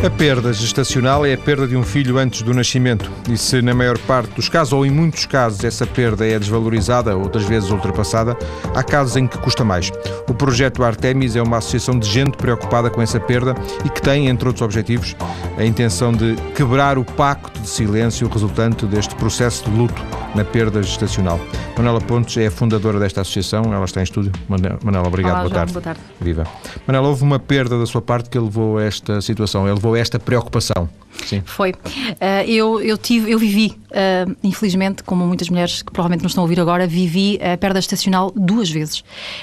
A perda gestacional é a perda de um filho antes do nascimento. E se na maior parte dos casos, ou em muitos casos, essa perda é desvalorizada, outras vezes ultrapassada, há casos em que custa mais. O projeto Artemis é uma associação de gente preocupada com essa perda e que tem, entre outros objetivos, a intenção de quebrar o pacto de silêncio resultante deste processo de luto na perda gestacional. Manuela Pontes é a fundadora desta associação, ela está em estúdio. Manuela, obrigado, Olá, boa, João, tarde. boa tarde. Viva. Manuela, houve uma perda da sua parte que levou a esta situação, levou a esta preocupação. Sim. Foi. Uh, eu, eu, tive, eu vivi, uh, infelizmente, como muitas mulheres que provavelmente não estão a ouvir agora, vivi a perda estacional duas vezes.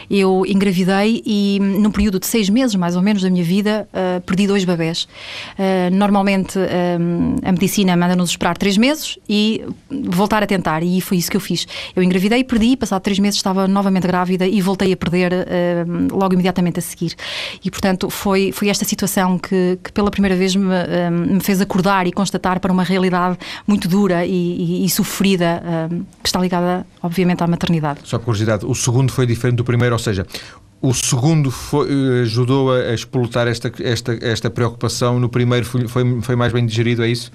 Eu engravidei e, num período de seis meses, mais ou menos, da minha vida, uh, perdi dois bebés. normalmente, a medicina manda-nos esperar três meses e voltar a tentar, e foi isso que eu fiz. Eu engravidei, perdi, passado três meses estava novamente grávida e voltei a perder logo imediatamente a seguir. E, portanto, foi, foi esta situação que, que pela primeira vez me, me fez acordar e constatar para uma realidade muito dura e, e, e sofrida uh, que está ligada, obviamente, à maternidade. Só curiosidade, o segundo foi diferente do primeiro, ou seja, o segundo foi, eh, ajudou a explotar esta, esta, esta preocupação, no primeiro foi, foi, foi mais bem digerido, é isso?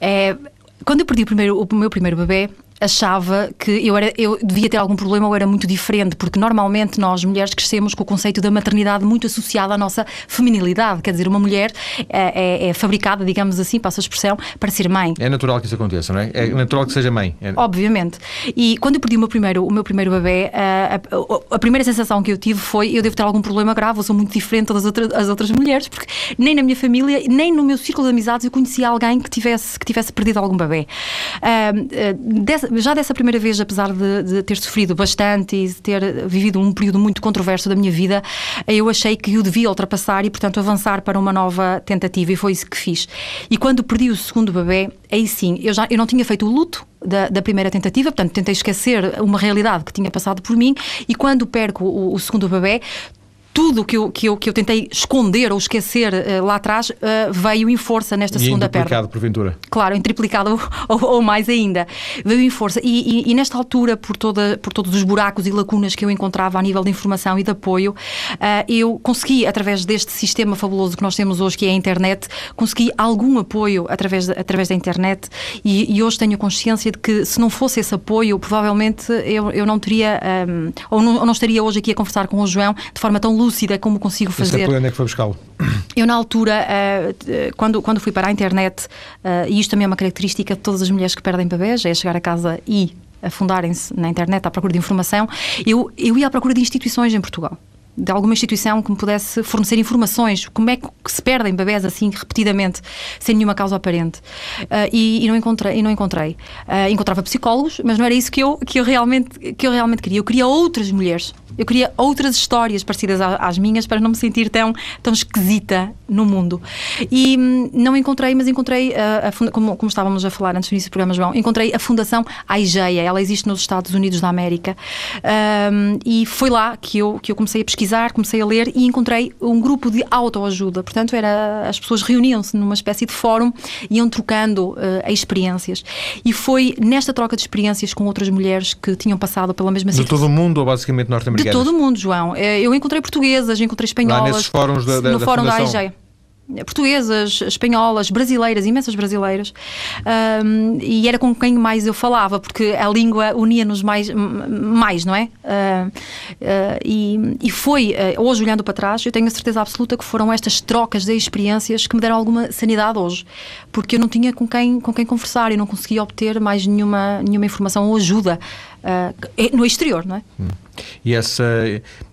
É, quando eu perdi o, primeiro, o meu primeiro bebê, achava que eu, era, eu devia ter algum problema ou era muito diferente, porque normalmente nós mulheres crescemos com o conceito da maternidade muito associado à nossa feminilidade. Quer dizer, uma mulher é, é, é fabricada, digamos assim, passa a expressão, para ser mãe. É natural que isso aconteça, não é? É natural que seja mãe. É... Obviamente. E quando eu perdi o meu primeiro, o meu primeiro bebê, a, a, a, primeira sensação que eu tive foi eu devo ter algum problema grave, eu sou muito diferente das outras, as outras mulheres, porque nem na minha família, nem no meu círculo de amizades eu conhecia alguém que tivesse, que tivesse perdido algum bebê. Uh, dessa, já dessa primeira vez, apesar de, de, ter sofrido bastante e ter vivido um período muito controverso da minha vida, eu achei que eu devia ultrapassar e, portanto, avançar para uma nova tentativa e foi isso que fiz. E quando perdi o segundo bebê, aí sim, eu, já, eu não tinha feito o luto, da, da, primeira tentativa, portanto tentei esquecer uma realidade que tinha passado por mim e quando perco o, o segundo bebê tudo que eu, que eu, que eu tentei esconder ou esquecer uh, lá atrás uh, veio em força nesta e segunda perna. triplicado, porventura. Claro, em triplicado ou, ou, mais ainda. Veio em força. E, e, e, nesta altura, por, toda, por todos os buracos e lacunas que eu encontrava a nível de informação e de apoio, uh, eu consegui, através deste sistema fabuloso que nós temos hoje, que é a internet, consegui algum apoio através, de, através da internet. E, e, hoje tenho consciência de que se não fosse esse apoio, provavelmente eu, eu não teria, um, ou, não, ou não estaria hoje aqui a conversar com o João de forma tão lúcida como consigo fazer. Esse apoio onde é que foi buscá-lo? Eu, na altura, uh, quando, quando fui para a internet, uh, e isto também é uma característica de todas as mulheres que perdem bebês, é chegar a casa e afundarem-se na internet à procura de informação, eu, eu ia à procura de instituições em Portugal de alguma instituição que me pudesse fornecer informações, como é que se perdem bebés assim repetidamente, sem nenhuma causa aparente. Uh, e, e, não encontrei. E não encontrei. Uh, encontrava psicólogos, mas não era isso que eu, que, eu realmente, que eu realmente queria. Eu queria outras mulheres eu queria outras histórias parecidas às minhas para não me sentir tão, tão esquisita no mundo. E hum, não encontrei, mas encontrei, a, a, como, como, estávamos a falar antes do início do programa, João, encontrei a Fundação AIGEA. Ela existe nos Estados Unidos da América. Um, e foi lá que eu, que eu comecei a pesquisar, comecei a ler e encontrei um grupo de autoajuda. Portanto, era, as pessoas reuniam-se numa espécie de fórum e iam trocando uh, experiências. E foi nesta troca de experiências com outras mulheres que tinham passado pela mesma situação. De todo o mundo ou basicamente norte-americano? De todo o mundo, João. Eh, eu encontrei portuguesas, encontrei espanholas. Lá nesses fóruns da, da, no da fórum Fundação. da AIG portuguesas, espanholas, brasileiras, imensas brasileiras, um, e era com quem mais eu falava, porque a língua unia-nos mais, mais, não é? Uh, uh, e, e, foi, uh, hoje olhando para trás, eu tenho a certeza absoluta que foram estas trocas de experiências que me deram alguma sanidade hoje, porque eu não tinha com quem, com quem conversar e não conseguia obter mais nenhuma, nenhuma informação ou ajuda no exterior, não é? Hum. E essa,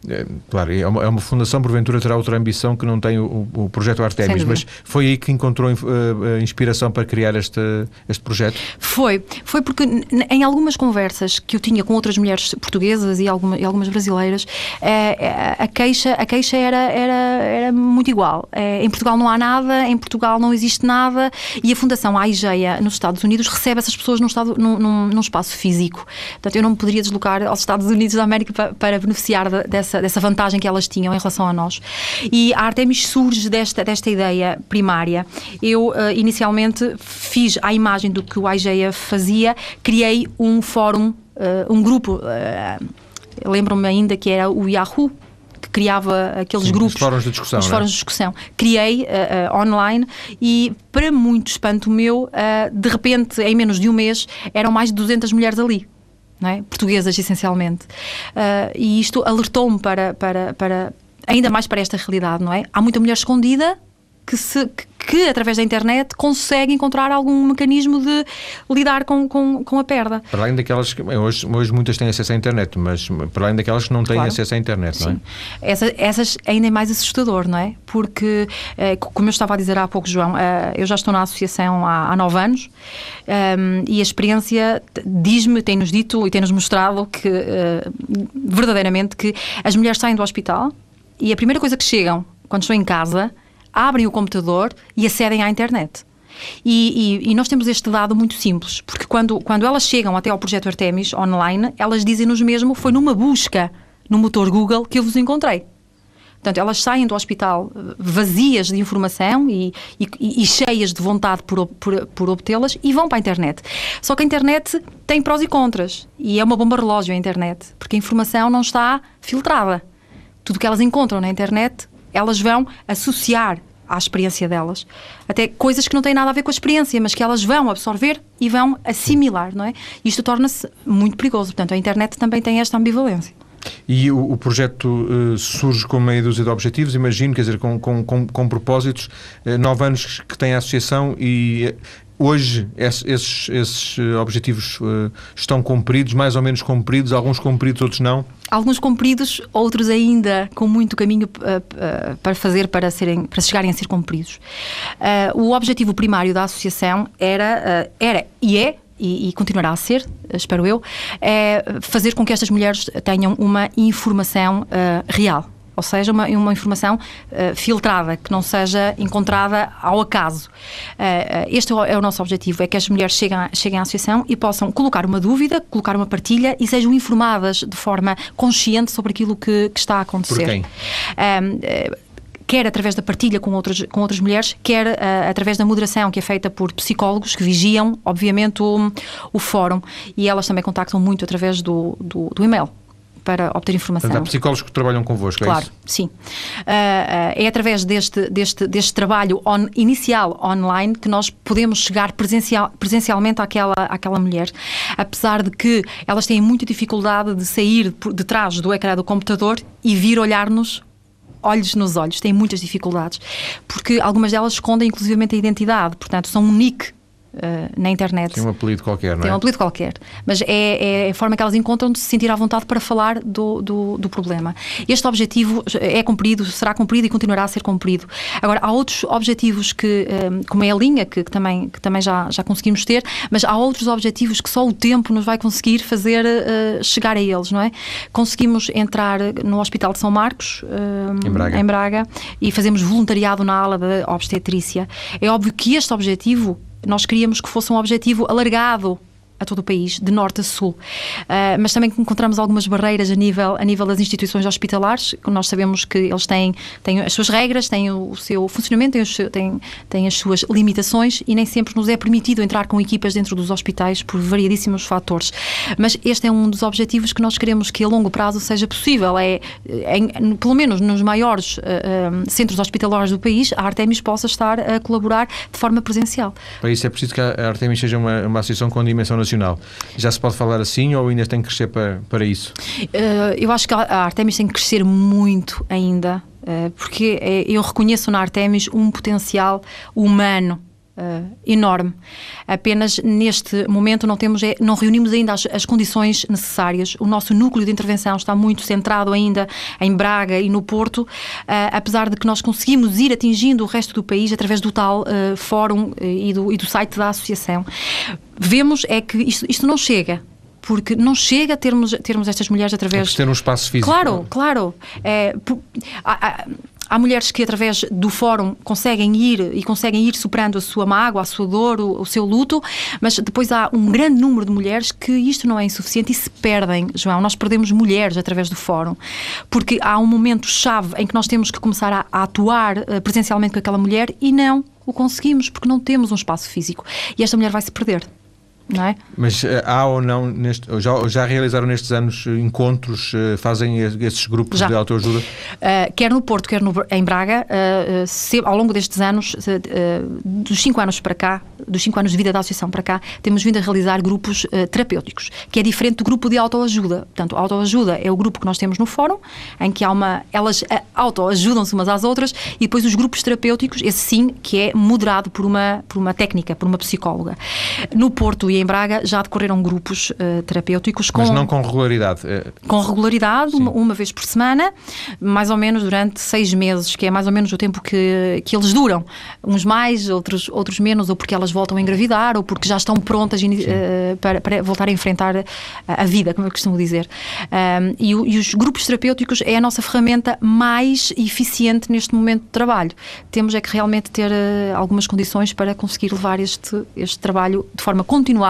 é, claro, é uma, é uma, fundação, porventura terá outra ambição que não tem o, o projeto Artemis, mas foi aí que encontrou uh, inspiração para criar este, este projeto? Foi, foi porque em algumas conversas que eu tinha com outras mulheres portuguesas e, alguma, e algumas brasileiras, a queixa, a queixa era, era, era muito igual. Em Portugal não há nada, em Portugal não existe nada e a Fundação AIGEA nos Estados Unidos recebe essas pessoas num, estado, num, num, num espaço físico. Portanto, eu não me poderia deslocar aos Estados Unidos da América para, para beneficiar de, dessa, dessa vantagem que elas tinham em relação a nós. E a Artemis surge desta, desta ideia primária. Eu, uh, inicialmente, fiz a imagem do que o IGEA fazia, criei um fórum, uh, um grupo, uh, lembro-me ainda que era o Yahoo, que criava aqueles Sim, grupos. Os fóruns de discussão. Os é? fóruns de discussão. Criei uh, uh, online e, para muito espanto meu, uh, de repente, em menos de um mês, eram mais de 200 mulheres ali. É? Portuguesas, essencialmente. e isto alertou-me para, para, para, ainda mais para esta realidade, não é? Há muita mulher escondida que, se, que, através da internet, consegue encontrar algum mecanismo de lidar com, com, com a perda. Para além daquelas que. Hoje, hoje muitas têm acesso à internet, mas para além daquelas que não têm Claro. acesso à internet, Sim. não é? Essa, essas ainda é mais assustador, não é? Porque, eh, como eu estava a dizer há pouco, João, eh, eu já estou na associação há, há nove anos ehm, e a experiência diz-me, tem-nos dito e tem-nos mostrado que, eh, verdadeiramente, que as mulheres saem do hospital e a primeira coisa que chegam, quando estão em casa, abrem o computador e acedem à internet. E, e- e nós temos este dado muito simples, porque quando, quando elas chegam até ao projeto Artemis online, elas dizem-nos mesmo: foi numa busca no motor Google que eu vos encontrei. Portanto, elas saem do hospital eh, vazias de informação e, e- cheias de vontade por, por, por obtê-las e vão para a internet. Só que a internet tem prós e contras. E é uma bomba relógio a internet, porque a informação não está filtrada. Tudo o que elas encontram na internet, elas vão associar à experiência delas. Até coisas que não têm nada a ver com a experiência, mas que elas vão absorver e vão assimilar, não é? Isto torna-se muito perigoso. Portanto, a internet também tem esta ambivalência. E o, o projeto eh, surge com meia dúzia de objetivos, imagino, quer dizer, com, com, com, com propósitos. Eh, nove anos que tem a associação e eh, hoje esse- esses, esses eh, objetivos eh, estão cumpridos, mais ou menos cumpridos, alguns cumpridos, outros não. Alguns cumpridos, outros ainda com muito caminho uh, uh, para fazer para, serem, para chegarem a ser cumpridos. Uh, o objetivo primário da associação era, uh, era e é, e, e continuará a ser, espero eu, é fazer com que estas mulheres tenham uma informação uh, real. Ou seja, uma, uma informação uh, filtrada, que não seja encontrada ao acaso. Uh, este é o nosso objetivo, é que as mulheres cheguem, à- cheguem à associação e possam colocar uma dúvida, colocar uma partilha e sejam informadas de forma consciente sobre aquilo que, que está a acontecer. quem? Um, eh, quer através da partilha com outras, com outras mulheres, quer uh, através da moderação que é feita por psicólogos que vigiam, obviamente, o, o fórum. E elas também contactam muito através do, do, do e-mail para obter informação. Portanto, há psicólogos que trabalham convosco, é Claro, isso? sim. Uh, é através deste, deste, deste trabalho on- inicial online que nós podemos chegar presencial, presencialmente àquela, àquela mulher. Apesar de que elas têm muita dificuldade de sair por detrás do ecrã do computador e vir olhar-nos olhos nos olhos, têm muitas dificuldades, porque algumas delas escondem inclusivamente a identidade, portanto são um nick uh, na internet. Tem um apelido qualquer, não Tem é? um apelido qualquer. Mas é, é a forma que elas encontram de se sentir à vontade para falar do, do, do problema. Este objetivo é cumprido, será cumprido e continuará a ser cumprido. Agora, há outros objetivos que, eh, como é a linha, que, que também, que também já, já conseguimos ter, mas há outros objetivos que só o tempo nos vai conseguir fazer eh, chegar a eles, não é? Conseguimos entrar no Hospital de São Marcos, eh, Em Braga. em Braga e fazemos voluntariado na ala da obstetrícia. É óbvio que este objetivo nós queríamos que fosse um objetivo alargado a todo o país, de norte a sul. Ah, mas também encontramos algumas barreiras a nível, a nível das instituições hospitalares. Nós sabemos que eles têm, têm as suas regras, têm o seu funcionamento, têm, têm, têm as suas limitações e nem sempre nos é permitido entrar com equipas dentro dos hospitais por variedíssimos fatores. Mas este é um dos objetivos que nós queremos que a longo prazo seja possível. É, em- pelo menos nos maiores ah, ah, centros hospitalares do país, a Artemis possa estar a colaborar de forma presencial. Para isso é preciso que a Artemis seja uma, uma associação com dimensão nacional. Já se pode falar assim ou ainda tem que crescer para, para isso? Uh, eu acho que a Artemis tem que crescer muito ainda, uh, porque eh, eu reconheço na Artemis um potencial humano. Uh, enorme. Apenas neste momento não temos, é- não reunimos ainda as, as condições necessárias. O nosso núcleo de intervenção está muito centrado ainda em Braga e no Porto, uh, apesar de que nós conseguimos ir atingindo o resto do país através do tal uh, fórum e, do, e do site da associação. Vemos é que isto, isto não chega. Porque não chega a termos, termos estas mulheres É através preciso ter um espaço físico. Claro, claro. É, pu- há, há- há mulheres que através do fórum conseguem ir e conseguem ir superando a sua mágoa, a sua dor, o, o seu luto, mas depois há um grande número de mulheres que isto não é insuficiente e se perdem, João. Nós perdemos mulheres através do fórum, porque há um momento chave em que nós temos que começar a, a atuar eh, presencialmente com aquela mulher e não o conseguimos porque não temos um espaço físico e esta mulher vai se perder. Não é? Mas uh, há ou não, neste, já, já realizaram nestes anos encontros, uh, fazem esses grupos já. de autoajuda? Uh, quer no Porto, quer no, em Braga, se, ao longo destes anos, dos cinco anos para cá, dos cinco anos de vida da associação para cá, temos vindo a realizar grupos terapêuticos, que é diferente do grupo de autoajuda. Portanto, autoajuda é o grupo que nós temos no fórum, em que há uma, elas autoajudam-se umas às outras, e depois os grupos terapêuticos, esse sim, que é moderado por uma, por uma técnica, por uma psicóloga. No Porto e em Braga já decorreram grupos uh, terapêuticos com. Mas não com regularidade. Eh, com regularidade, uma, uma, vez por semana, mais ou menos durante seis meses, que é mais ou menos o tempo que, que eles duram. Uns mais, outros, outros menos, ou porque elas voltam a engravidar, ou porque já estão prontas uh, para, para, voltar a enfrentar a, a, vida, como eu costumo dizer. Um, e, e os grupos terapêuticos é a nossa ferramenta mais eficiente neste momento de trabalho. Temos é que realmente ter uh, algumas condições para conseguir levar este, este trabalho de forma continuada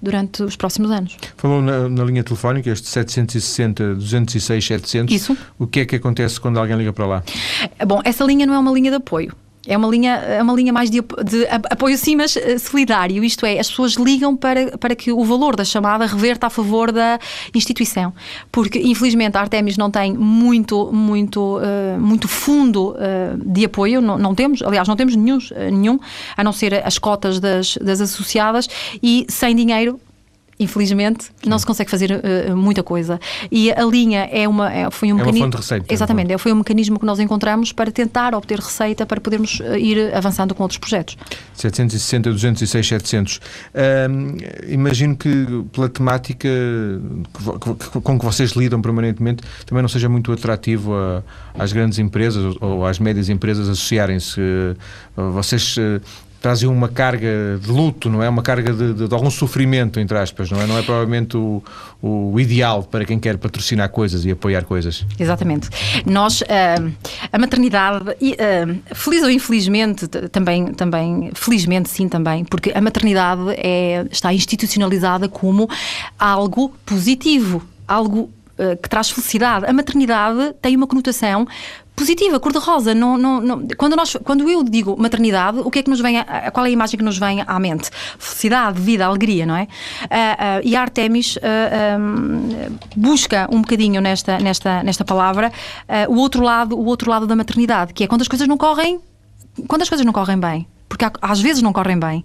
durante os próximos anos. Falou na, na, linha telefónica, este 760 206 700. Isso. O que é que acontece quando alguém liga para lá? Bom, essa linha não é uma linha de apoio. É uma linha, é uma linha mais de, de, apoio sim, mas eh, solidário. Isto é, as pessoas ligam para, para que o valor da chamada reverta a favor da instituição. Porque, infelizmente, a Artemis não tem muito, muito, uh, muito fundo uh, de apoio. Não, não, temos, aliás, não temos nenhum, nenhum, a não ser as cotas das, das associadas. E sem dinheiro infelizmente, Sim. não se consegue fazer uh, muita coisa. E a linha é uma, é, foi um é mecanismo. Uma fonte de receita, exatamente, é, foi um mecanismo que nós encontramos para tentar obter receita para podermos uh, ir avançando com outros projetos. 760, 206, 700. imagino que pela temática com que vocês lidam permanentemente também não seja muito atrativo a, às grandes empresas ou às médias empresas associarem-se. Vocês trazem uma carga de luto, não é? Uma carga de, de, de, algum sofrimento, entre aspas, não é? Não é provavelmente o, o ideal para quem quer patrocinar coisas e apoiar coisas. Exatamente. Nós, uh, a maternidade, uh, feliz ou infelizmente, também, também, felizmente sim também, porque a maternidade é, está institucionalizada como algo positivo, algo eh, que traz felicidade. A maternidade tem uma conotação positiva, cor-de-rosa. Não, não, não, quando, nós, quando eu digo maternidade, o que é que nos vem a, qual é a imagem que nos vem à mente? Felicidade, vida, alegria, não é? Uh, uh, e a Artemis uh, um, busca um bocadinho nesta, nesta, nesta palavra o outro lado, o outro lado da maternidade, que é quando as coisas não correm, quando as coisas não correm bem porque às vezes não correm bem.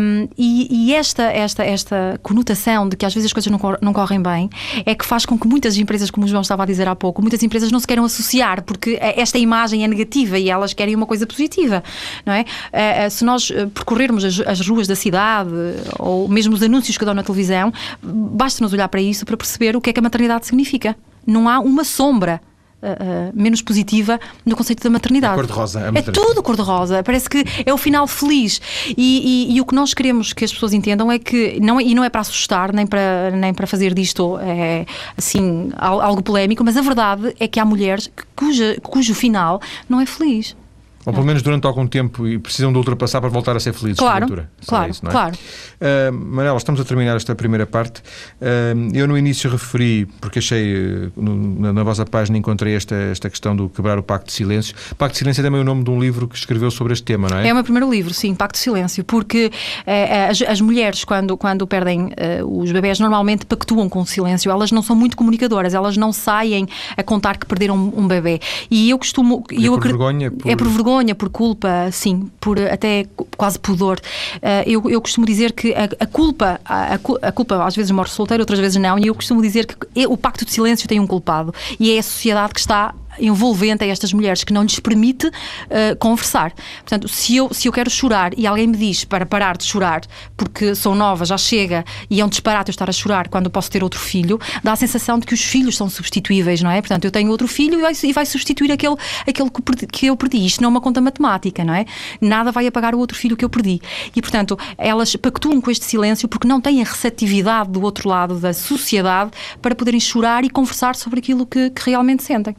Um, e, e esta, esta, esta conotação de que às vezes as coisas não, cor não correm bem é que faz com que muitas empresas, como o João estava a dizer há pouco, muitas empresas não se queiram associar porque esta imagem é negativa e elas querem uma coisa positiva, não é? Uh, se nós eh, percorrermos as, as, ruas da cidade ou mesmo os anúncios que dão na televisão, basta-nos olhar para isso para perceber o que é que a maternidade significa. Não há uma sombra Uh, menos positiva no conceito da maternidade. É cor-de-rosa. É tudo cor-de-rosa. Parece que é o final feliz. E, e, e, o que nós queremos que as pessoas entendam é que, não, é, e não é para assustar, nem para, nem para fazer disto é, assim, algo polémico, mas a verdade é que há mulheres cuja, cujo final não é feliz. Ou pelo menos durante algum tempo e precisam de ultrapassar para voltar a ser felizes. Claro, claro, isso, é? claro. Uh, Manela, estamos a terminar esta primeira parte. Uh, eu no início referi, porque achei, no, na, vossa página encontrei esta, esta questão do quebrar o Pacto de Silêncio. Pacto de Silêncio é também o nome de um livro que escreveu sobre este tema, não é? É o meu primeiro livro, sim, Pacto de Silêncio, porque uh, as, as, mulheres, quando, quando perdem os bebés, normalmente pactuam com o silêncio. Elas não são muito comunicadoras, elas não saem a contar que perderam um, um bebê. E eu costumo... É eu por vergonha? Por... É por vergonha vergonha, por culpa, sim, por até quase pudor. Uh, eu, eu costumo dizer que a, a culpa, a, a, culpa às vezes morre solteiro, outras vezes não, e eu costumo dizer que o pacto de silêncio tem um culpado, e é a sociedade que está envolvente a estas mulheres que não lhes permite uh, conversar. Portanto, se eu, se eu quero chorar e alguém me diz para parar de chorar porque sou nova, já chega e é um disparate eu estar a chorar quando posso ter outro filho, dá a sensação de que os filhos são substituíveis, não é? Portanto, eu tenho outro filho e vai, e vai substituir aquele, aquele que, perdi, que eu perdi. Isto não é uma conta matemática, não é? Nada vai apagar o outro filho que eu perdi. E, portanto, elas pactuam com este silêncio porque não têm a receptividade do outro lado da sociedade para poderem chorar e conversar sobre aquilo que, que realmente sentem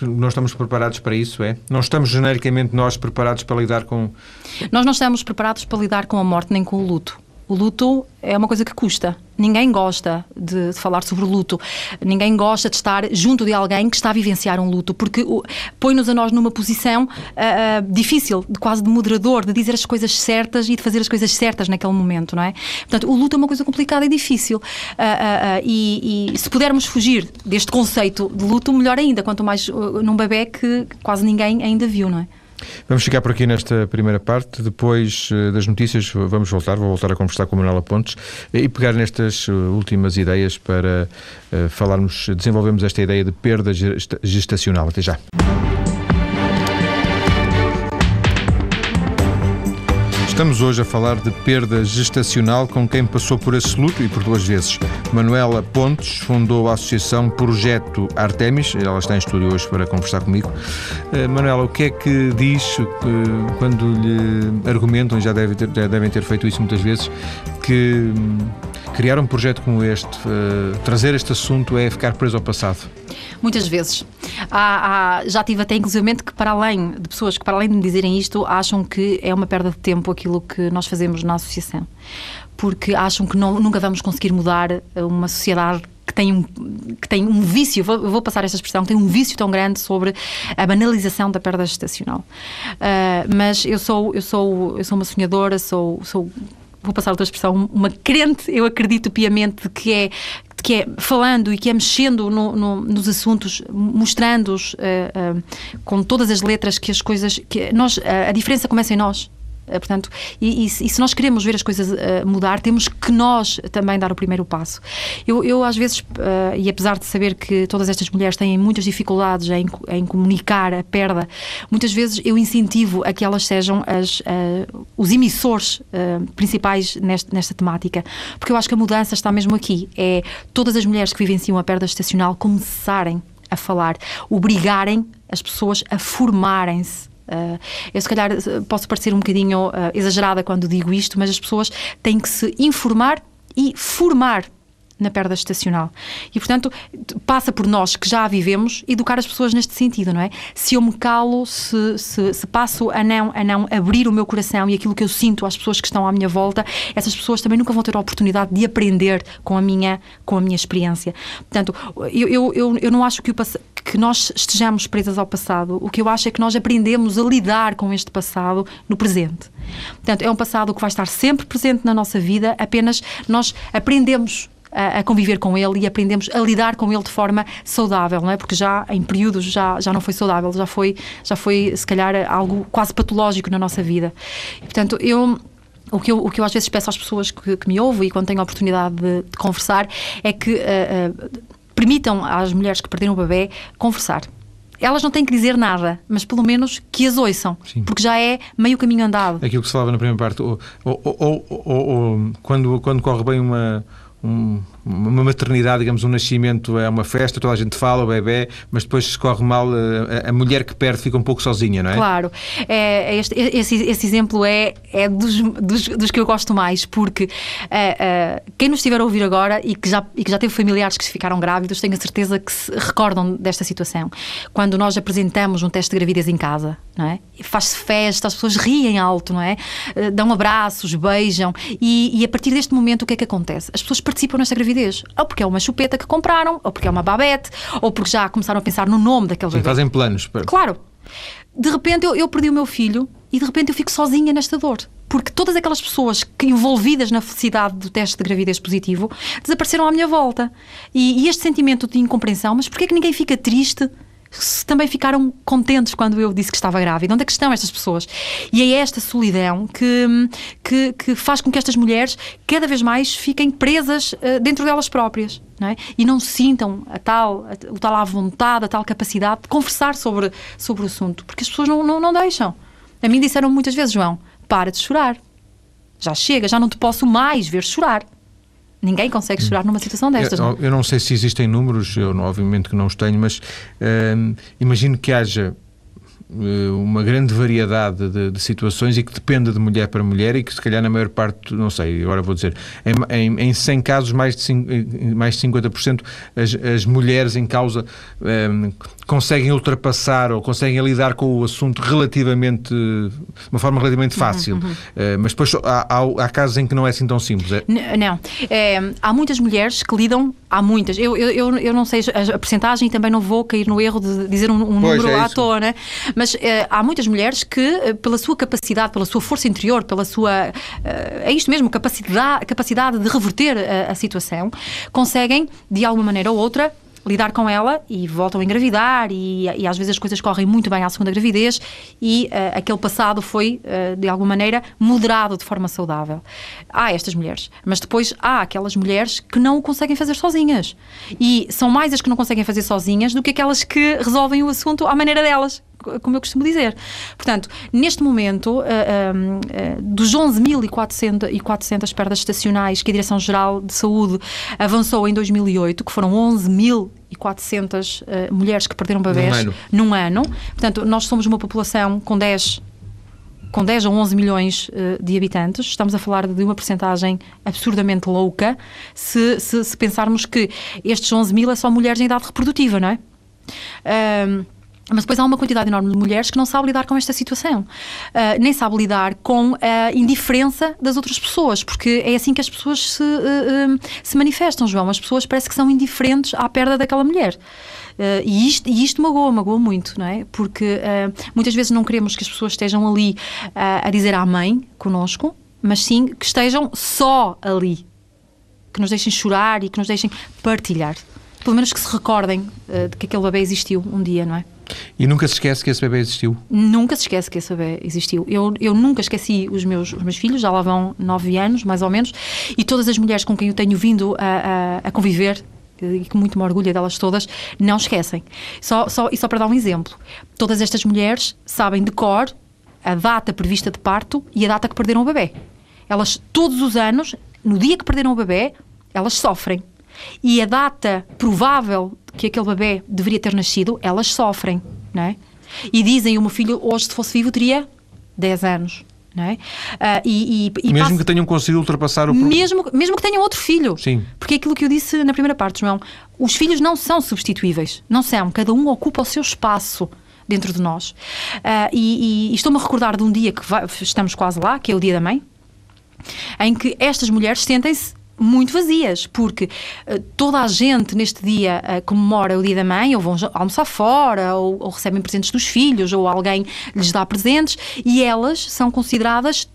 não estamos preparados para isso, é? Não estamos genericamente nós preparados para lidar com. Nós não estamos preparados para lidar com a morte nem com o luto. O luto é uma coisa que custa. Ninguém gosta de, de, falar sobre luto. Ninguém gosta de estar junto de alguém que está a vivenciar um luto, porque põe-nos a nós numa posição uh, uh, difícil, de quase de moderador, de dizer as coisas certas e de fazer as coisas certas naquele momento, não é? Portanto, o luto é uma coisa complicada e difícil. Uh, e, e, se pudermos fugir deste conceito de luto, melhor ainda, quanto mais num bebê que quase ninguém ainda viu, não é? Vamos ficar por aqui nesta primeira parte. Depois uh, das notícias, vamos voltar. Vou voltar a conversar com a Manuela Pontes eh, e pegar nestas uh, últimas ideias para falarmos, desenvolvemos esta ideia de perda gestacional. Até já. Estamos hoje a falar de perda gestacional com quem passou por esse luto e por duas vezes. Manuela Pontes fundou a associação Projeto Artemis, ela está em estúdio hoje para conversar comigo. Uh, Manuela, o que é que diz uh, quando lhe argumentam, já, ter, já devem ter feito isso muitas vezes, que um, criar um projeto como este, uh, trazer este assunto é ficar preso ao passado? Muitas vezes. Há, há, já tive até, inclusivamente, que para além de pessoas que, para além de me dizerem isto, acham que é uma perda de tempo aquilo que nós fazemos na associação. Porque acham que não, nunca vamos conseguir mudar uma sociedade que tem um, que tem um vício, vou, vou, passar esta expressão, que tem um vício tão grande sobre a banalização da perda gestacional. Uh, mas eu sou, eu sou, eu sou uma sonhadora, sou, sou vou passar outra expressão, uma crente, eu acredito piamente que é que é falando e que é mexendo no, no, nos assuntos, mostrando-os uh, uh, com todas as letras que as coisas que nós a diferença começa em nós portanto, e, e, se nós queremos ver as coisas uh, mudar, temos que nós também dar o primeiro passo. Eu, eu às vezes, uh, e apesar de saber que todas estas mulheres têm muitas dificuldades em, em comunicar a perda, muitas vezes eu incentivo a que elas sejam as, os emissores principais nesta, nesta temática, porque eu acho que a mudança está mesmo aqui. É todas as mulheres que vivenciam a perda estacional começarem a falar, obrigarem as pessoas a formarem-se Uh, eu, se calhar, posso parecer um bocadinho uh, exagerada quando digo isto, mas as pessoas têm que se informar e formar na perda estacional. E, portanto, passa por nós que já a vivemos educar as pessoas neste sentido, não é? Se eu me calo, se, se, se, passo a não, a não abrir o meu coração e aquilo que eu sinto às pessoas que estão à minha volta, essas pessoas também nunca vão ter a oportunidade de aprender com a minha, com a minha experiência. Portanto, eu, eu, eu, eu não acho que, o, que nós estejamos presas ao passado. O que eu acho é que nós aprendemos a lidar com este passado no presente. Portanto, é um passado que vai estar sempre presente na nossa vida, apenas nós aprendemos a, conviver com ele e aprendemos a lidar com ele de forma saudável, não é? Porque já em períodos já, já não foi saudável, já foi, já foi se calhar algo quase patológico na nossa vida. E, portanto, eu o que, eu, o que eu às vezes peço às pessoas que, que me ouvem e quando tenho a oportunidade de, de conversar é que uh, uh, permitam às mulheres que perderam o bebê conversar. Elas não têm que dizer nada, mas pelo menos que as ouçam, Sim. porque já é meio caminho andado. Aquilo que se falava na primeira parte, ou, ou, ou, ou quando, quando corre bem uma, um, uma maternidade, digamos, um nascimento é uma festa, toda a gente fala, o bebê, mas depois se corre mal, a, a mulher que perde fica um pouco sozinha, não é? Claro. É, é este, esse, esse, exemplo é, é dos, dos, dos, que eu gosto mais, porque é, quem nos estiver a ouvir agora e que, já, e que já teve familiares que ficaram grávidos, tenho a certeza que se recordam desta situação. Quando nós apresentamos um teste de gravidez em casa, não é? Faz-se festa, as pessoas riem alto, não é? Eh, dão abraços, beijam, e, e a partir deste momento o que é que acontece? As pessoas participam nesta gravidez. Ou porque é uma chupeta que compraram, ou porque é uma babete, ou porque já começaram a pensar no nome daquele Sim, fazem planos. Para... Claro. De repente eu, eu perdi o meu filho e de repente eu fico sozinha nesta dor porque todas aquelas pessoas que envolvidas na felicidade do teste de gravidez positivo desapareceram à minha volta. E, e este sentimento de incompreensão, mas porquê é que ninguém fica triste se também ficaram contentes quando eu disse que estava grávida. Onde é que estão estas pessoas? E é esta solidão que, que, que faz com que estas mulheres cada vez mais fiquem presas uh, dentro delas próprias. Não é? E não sintam a tal, a, o tal à vontade, a tal capacidade de conversar sobre, sobre o assunto, porque as pessoas não, não, não deixam. A mim disseram muitas vezes, João, para de chorar. Já chega, já não te posso mais ver chorar. Ninguém consegue chorar numa situação destas. Eu, eu não sei se existem números, eu obviamente que não os tenho, mas uh, imagino que haja eh, uma grande variedade de, de, situações e que dependa de mulher para mulher e que se calhar na maior parte, não sei, agora vou dizer, em, em, em 100 casos mais de, 5, mais de 50% as, as mulheres em causa um, conseguem ultrapassar ou conseguem lidar com o assunto relativamente, de uma forma relativamente uhum, fácil. Uhum, uhum. Uh, mas depois há, há, há, casos em que não é assim tão simples. É? Não. É, há muitas mulheres que lidam, há muitas. Eu, eu, eu não sei a, a percentagem e também não vou cair no erro de dizer um, um número é à toa, né? mas é, há muitas mulheres que, eh, pela sua capacidade, pela sua força interior, pela sua. é isto mesmo, capacidade, capacidade de reverter a, a situação, conseguem, de alguma maneira ou outra, lidar com ela e voltam a engravidar e, e, às vezes as coisas correm muito bem à segunda gravidez e uh, aquele passado foi, uh, de alguma maneira, moderado de forma saudável. Há estas mulheres, mas depois há aquelas mulheres que não o conseguem fazer sozinhas. E são mais as que não conseguem fazer sozinhas do que aquelas que resolvem o assunto à maneira delas como eu costumo dizer. Portanto, neste momento, uh, uh, dos 11.400 perdas estacionais que a Direção-Geral de Saúde avançou em 2008, que foram 11.400 uh, mulheres que perderam bebés num ano. num ano. Portanto, nós somos uma população com 10 com 10 ou 11 milhões uh, de habitantes, estamos a falar de uma percentagem absurdamente louca se, se, se, pensarmos que estes 11 mil é só mulheres em idade reprodutiva, não é? Uh, mas depois há uma quantidade enorme de mulheres que não sabe lidar com esta situação. Uh, nem sabe lidar com a indiferença das outras pessoas, porque é assim que as pessoas se, uh, se manifestam, João. As pessoas parece que são indiferentes à perda daquela mulher. Uh, e, isto, e isto magoa, magoa muito, não é? Porque muitas vezes não queremos que as pessoas estejam ali a dizer mãe conosco, mas sim que estejam só ali. Que nos deixem chorar e que nos deixem partilhar. Pelo menos que se recordem de que aquele bebê existiu um dia, não é? E nunca se esquece que esse bebê existiu? Nunca se esquece que esse bebê existiu. Eu, eu nunca esqueci os meus, os meus filhos, já lá vão nove anos, mais ou menos, e todas as mulheres com quem eu tenho vindo a, a, a conviver, e que muito me orgulho delas todas, não esquecem. Só, só, e só para dar um exemplo, todas estas mulheres sabem de cor a data prevista de parto e a data que perderam o bebê. Elas, todos os anos, no dia que perderam o bebê, elas sofrem. E a data provável que aquele bebê deveria ter nascido, elas sofrem, não é? E dizem, o meu filho hoje, se fosse vivo, teria 10 anos. Não é? Uh, e, e, e mesmo passa... que tenham conseguido ultrapassar o mesmo mesmo que tenham outro filho sim porque é aquilo que eu disse na primeira parte João os filhos não são substituíveis não são cada um ocupa o seu espaço dentro de nós uh, e, e estou-me a recordar de um dia que vai, estamos quase lá que é o dia da mãe em que estas mulheres sentem-se muito vazias, porque uh, toda a gente neste dia uh, comemora o dia da mãe, ou vão almoçar fora, ou, ou, recebem presentes dos filhos, ou alguém lhes dá presentes, e elas são consideradas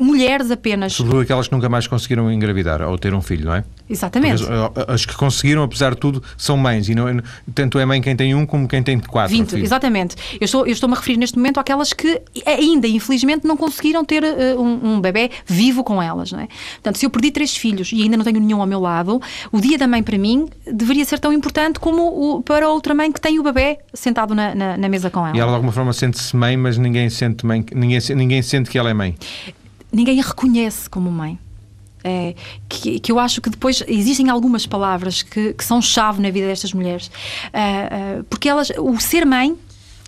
mulheres apenas. Sobretudo aquelas que nunca mais conseguiram engravidar ou ter um filho, não é? Exatamente. As, as, que conseguiram, apesar de tudo, são mães. E não, tanto é mãe quem tem um como quem tem quatro. 20, filhos. exatamente. Eu estou, eu estou-me a referir neste momento àquelas que ainda, infelizmente, não conseguiram ter uh, um, um bebê vivo com elas. Não é? Portanto, se eu perdi três filhos e ainda não tenho nenhum ao meu lado, o dia da mãe para mim deveria ser tão importante como o, para outra mãe que tem o bebê sentado na, na, na mesa com ela. E ela de alguma forma sente-se mãe, mas ninguém sente mãe, ninguém, ninguém sente que ela é mãe. Ninguém a reconhece como mãe. É, que, que, eu acho que depois existem algumas palavras que, que são chave na vida destas mulheres, uh, uh, porque elas, o ser mãe,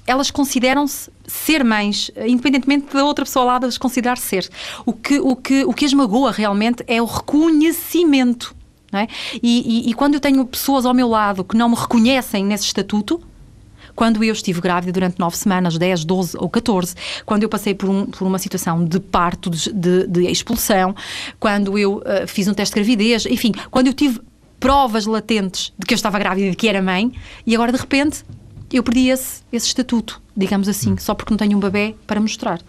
elas consideram-se ser mães, independentemente da outra pessoa ao lado as considerar ser. O que, o, que, o que as magoa realmente é o reconhecimento. É? E, e, e quando eu tenho pessoas ao meu lado que não me reconhecem nesse estatuto, quando eu estive grávida durante nove semanas, 10, 12 ou 14, quando eu passei por, um, por uma situação de parto, de, de, expulsão, quando eu uh, fiz um teste de gravidez, enfim, quando eu tive provas latentes de que eu estava grávida e de que era mãe, e agora de repente eu perdi esse, esse estatuto, digamos assim, hum. só porque não tenho um bebê para mostrar.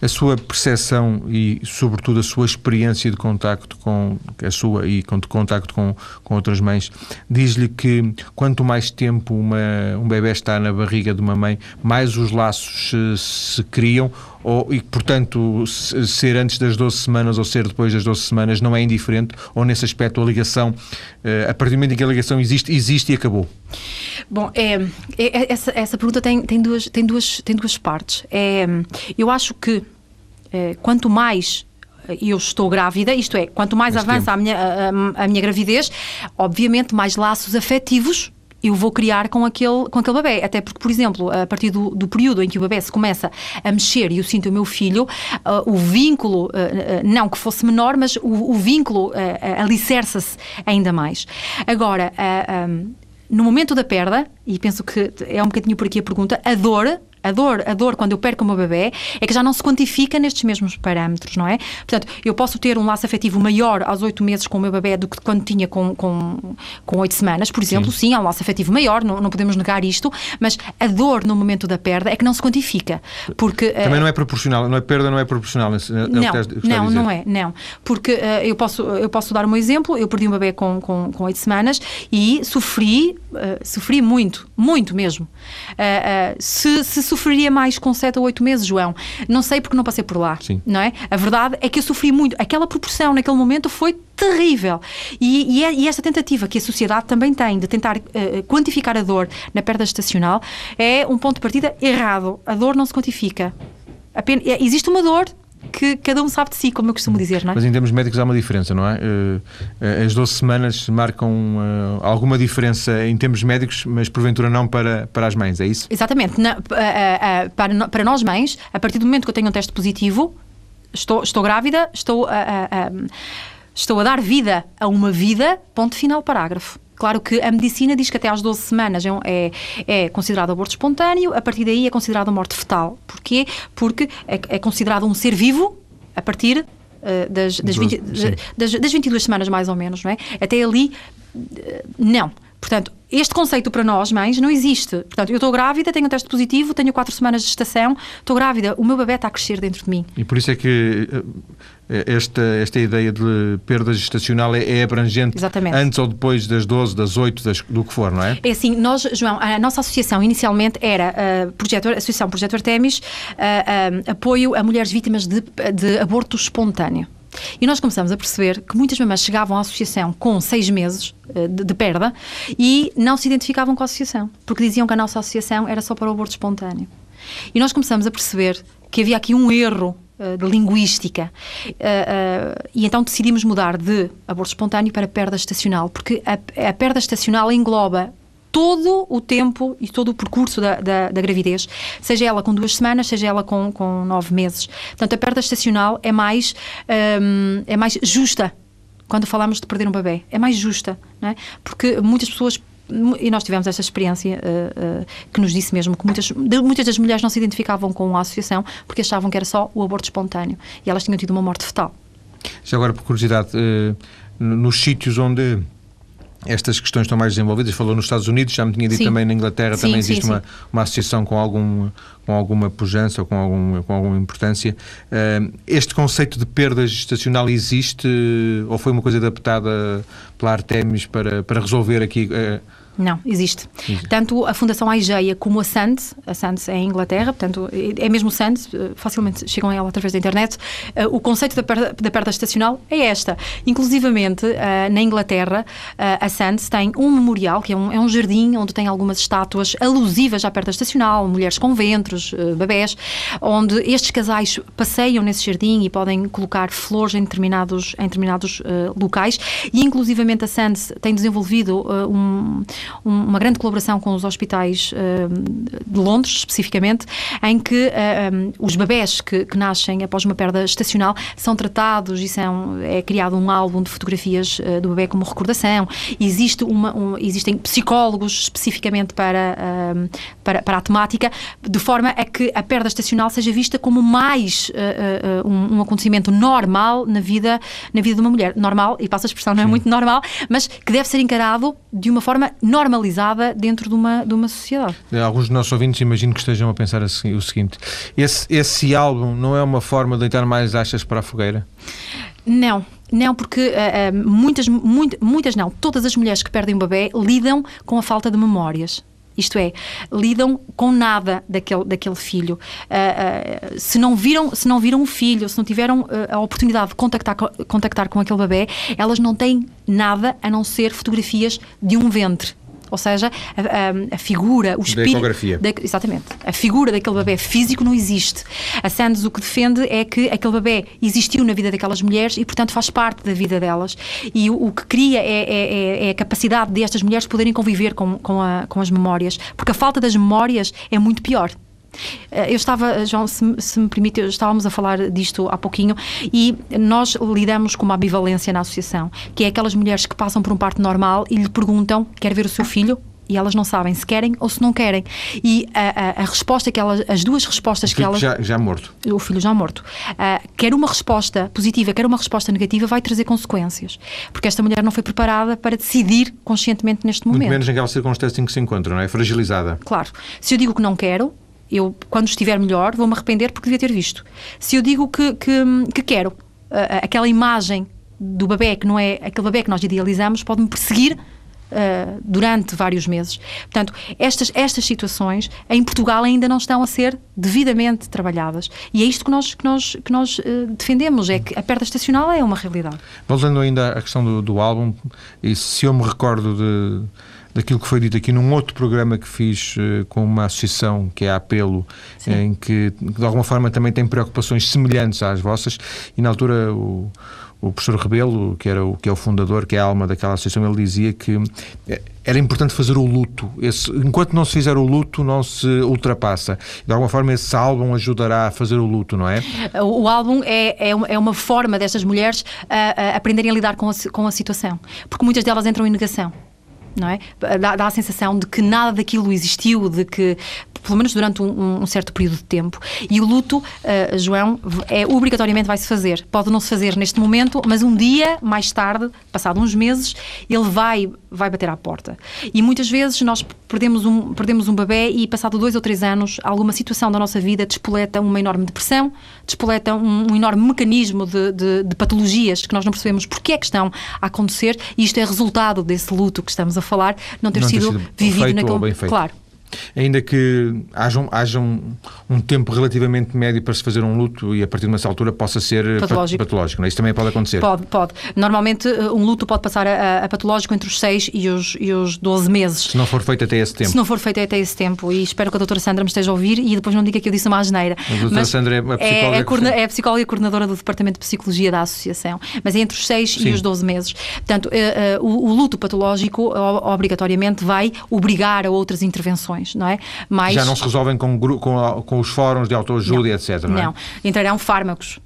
A sua percepção e, sobretudo, a sua experiência de contacto com a sua e de contacto com, com outras mães, diz-lhe que quanto mais tempo uma, um bebê está na barriga de uma mãe, mais os laços se, se criam ou, e, portanto, ser antes das 12 semanas ou ser depois das 12 semanas não é indiferente, ou nesse aspecto a ligação, eh, a partir do momento em que a ligação existe, existe e acabou? Bom, é, é essa, essa pergunta tem, tem, duas, tem, duas, tem duas partes. É, eu acho que é, quanto mais eu estou grávida, isto é, quanto mais, mais avança a minha, a, a minha gravidez, obviamente mais laços afetivos eu vou criar com aquele, com aquele bebê. Até porque, por exemplo, a partir do, do período em que o bebê se começa a mexer e eu sinto o meu filho, uh, o vínculo, uh, não que fosse menor, mas o, o vínculo uh, alicerça-se ainda mais. Agora, um, no momento da perda, e penso que é um bocadinho por aqui a pergunta, a dor a dor, a dor quando eu perco o meu bebê é que já não se quantifica nestes mesmos parâmetros, não é? Portanto, eu posso ter um laço afetivo maior aos oito meses com o meu bebê do que quando tinha com, com, com oito semanas, por exemplo, sim, sim há um laço afetivo maior, não, não podemos negar isto, mas a dor no momento da perda é que não se quantifica. Porque, Também uh, não é proporcional, não é perda, não é proporcional. É não, não, não é, não. Porque uh, eu, posso, eu posso dar um exemplo, eu perdi um bebê com, com, com oito semanas e sofri, uh, sofri muito, muito mesmo. se, se sofreria mais com 7 ou 8 meses, João. Não sei porque não passei por lá. Sim. Não é? A verdade é que eu sofri muito. Aquela proporção naquele momento foi terrível. E, e, é, e esta tentativa que a sociedade também tem de tentar uh, quantificar a dor na perda gestacional é um ponto de partida errado. A dor não se quantifica. Apenas, existe uma dor que cada um sabe de si, como eu costumo dizer, não é? Mas em termos médicos há uma diferença, não é? Eh, as 12 semanas marcam eh, alguma diferença em termos médicos, mas porventura não para, para as mães, é isso? Exatamente. Na, eh, para, para nós mães, a partir do momento que eu tenho um teste positivo, estou, estou grávida, estou a, a, a, estou a dar vida a uma vida, ponto final, parágrafo. Claro que a medicina diz que até às 12 semanas é, é, é considerado aborto espontâneo, a partir daí é considerado morte fetal. Porquê? Porque é, é considerado um ser vivo a partir uh, das, das, 20, das, das 22 semanas, mais ou menos, não é? Até ali, uh, não. Portanto, este conceito para nós, mães, não existe. Portanto, eu estou grávida, tenho um teste positivo, tenho quatro semanas de gestação, estou grávida, o meu bebê está a crescer dentro de mim. E por isso é que eh, esta, esta ideia de perda gestacional é, é abrangente Exatamente. antes ou depois das 12, das 8, das, do que for, não é? É assim, nós, João, a nossa associação inicialmente era uh, projeto, a Associação Projeto Artemis, uh, uh, apoio a mulheres vítimas de, de aborto espontâneo. E nós começamos a perceber que muitas mamães chegavam à associação com seis meses de, de, perda e não se identificavam com a associação, porque diziam que a nossa associação era só para o aborto espontâneo. E nós começamos a perceber que havia aqui um erro de linguística. Uh, e então decidimos mudar de aborto espontâneo para perda estacional, porque a, a perda estacional engloba todo o tempo e todo o percurso da, da, da, gravidez, seja ela com duas semanas, seja ela com, com nove meses. Portanto, a perda estacional é mais, é mais justa quando falamos de perder um bebê. É mais justa, não é? Porque muitas pessoas e nós tivemos esta experiência uh, uh, que nos disse mesmo que muitas, muitas das mulheres não se identificavam com a associação porque achavam que era só o aborto espontâneo e elas tinham tido uma morte fetal. Já agora, por curiosidade, uh, nos sítios onde estas questões estão mais desenvolvidas. Falou nos Estados Unidos, já me tinha dito sim. também na Inglaterra, sim, também existe sim, uma, uma associação com, algum, com alguma pujança ou com, algum, com alguma importância. Uh, este conceito de perda gestacional existe ou foi uma coisa adaptada pela Artemis para, para resolver aqui uh, não, existe. existe. Tanto a Fundação Aigeia como a SANDS, a SANDS é em Inglaterra, portanto, é mesmo SANDS, eh, facilmente chegam a ela através da internet. Uh, o conceito da perda, da perda estacional é esta. Inclusivamente, uh, na Inglaterra, a SANDS tem um memorial, que é um, é um, jardim onde tem algumas estátuas alusivas à perda estacional, mulheres com ventros, bebés, onde estes casais passeiam nesse jardim e podem colocar flores em determinados, em determinados locais. E, inclusivamente, a SANDS tem desenvolvido um uma grande colaboração com os hospitais uh, de Londres, especificamente, em que uh, eh, um, os bebés que, que, nascem após uma perda estacional são tratados e são, é criado um álbum de fotografias uh, do bebê como recordação. Existe uma, um, existem psicólogos especificamente para, para, para, a temática, de forma a que a perda estacional seja vista como mais um, um, acontecimento normal na vida, na vida de uma mulher. Normal, e passa a expressão, não é Sim. muito normal, mas que deve ser encarado de uma forma normalizada dentro de uma, de uma sociedade. Alguns dos nossos ouvintes imagino que estejam a pensar assim, o seguinte: esse, esse álbum não é uma forma de deitar mais achas para a fogueira? Não, não, porque uh, uh, muitas, muito, muitas não, todas as mulheres que perdem um bebê lidam com a falta de memórias. Isto é, lidam com nada daquele, daquele filho. Uh, uh, se, não viram, se não viram o filho, se não tiveram uh, a oportunidade de contactar, contactar com aquele bebê, elas não têm nada a não ser fotografias de um ventre ou seja, a, a, figura, o espírito. Da, exatamente. A figura daquele bebê físico não existe. A Sands o que defende é que aquele bebê existiu na vida daquelas mulheres e, portanto, faz parte da vida delas. E o, o que cria é, é, é, é, a capacidade destas mulheres poderem conviver com, com, a, com as memórias. Porque a falta das memórias é muito pior. Eh, eu estava, João, se, se, me permite, estávamos a falar disto há pouquinho e nós lidamos com uma ambivalência na associação, que é aquelas mulheres que passam por um parto normal e lhe perguntam: quer ver o seu filho? e elas não sabem se querem ou se não querem. E a, a, a resposta que elas, as duas respostas que elas. Já, já morto. O filho já morto. Uh, quer uma resposta positiva, quer uma resposta negativa, vai trazer consequências. Porque esta mulher não foi preparada para decidir conscientemente neste momento. Muito menos naquela circunstância em que se encontra, não é? Fragilizada. Claro. Se eu digo que não quero, eu, quando estiver melhor, vou-me arrepender porque devia ter visto. Se eu digo que, que, que quero, uh, aquela imagem do bebê que não é aquele bebê que nós idealizamos, pode-me perseguir Uh, durante vários meses. Portanto, estas, estas situações em Portugal ainda não estão a ser devidamente trabalhadas. E é isto que nós, que nós, que nós uh, defendemos, é que a perda estacional é uma realidade. Voltando ainda à questão do, do álbum, e se eu me recordo de, daquilo que foi dito aqui num outro programa que fiz uh, com uma associação que é a Apelo, Sim. em que de alguma forma também tem preocupações semelhantes às vossas, e na altura o o professor Rebelo, que, era o, que é o fundador, que é a alma daquela associação, ele dizia que eh, era importante fazer o luto. Esse, enquanto não se fizer o luto, não se ultrapassa. De alguma forma, esse álbum ajudará a fazer o luto, não é? O, álbum é, é, uma, é, uma forma destas mulheres a, a aprenderem a lidar com a, com a situação. Porque muitas delas entram em negação não é? Dá, dá, a sensação de que nada daquilo existiu, de que, pelo menos durante um, um certo período de tempo. E o luto, uh, João, é, obrigatoriamente vai-se fazer. Pode não se fazer neste momento, mas um dia, mais tarde, passado uns meses, ele vai, vai bater à porta. E muitas vezes nós perdemos um, perdemos um bebê e, passado dois ou três anos, alguma situação da nossa vida despoleta uma enorme depressão, despoleta um, um enorme mecanismo de, de, de patologias que nós não percebemos porque é que estão a acontecer e isto é resultado desse luto que estamos a falar, não ter, não sido, sido vivido naquele... Claro ainda que haja, um, haja um, um, tempo relativamente médio para se fazer um luto e a partir de uma altura possa ser patológico. patológico não? É? Isso também pode acontecer. Pode, pode. Normalmente eh, um luto pode passar a, a patológico entre os 6 e os, e os 12 meses. Se não for feito até esse tempo. Se não for feito até esse tempo. E espero que a doutora Sandra me esteja a ouvir e depois não diga que eu disse uma asneira. A doutora Mas Sandra é a psicóloga. É, é, é a psicóloga e coordenadora do Departamento de Psicologia da Associação. Mas é entre os 6 e os 12 meses. Portanto, uh, uh, o, o, luto patológico obrigatoriamente vai obrigar a outras intervenções, não é? Mais... Já não se resolvem com, com, com os fóruns de autoajuda, etc. Não, é? não. entrarão fármacos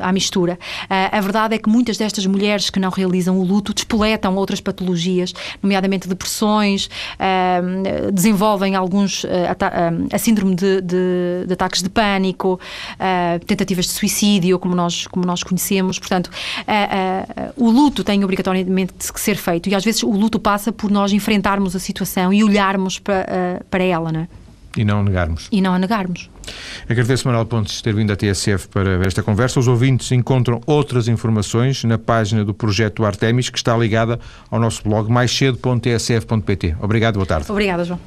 à mistura. Eh, a verdade é que muitas destas mulheres que não realizam o luto despoletam outras patologias, nomeadamente depressões, eh, desenvolvem alguns a síndrome de, de, de ataques de pânico, tentativas de suicídio, como nós, como nós conhecemos. Portanto, o luto tem obrigatoriamente de ser feito e às vezes o luto passa por nós enfrentarmos a situação e olharmos para, para ela, não é? E não negarmos. E não a negarmos. Agradeço, Manuel Pontes, ter vindo à TSF para esta conversa. Os ouvintes encontram outras informações na página do projeto Artemis, que está ligada ao nosso blog maiscedo.tsf.pt. Obrigado, boa tarde. Obrigada, João.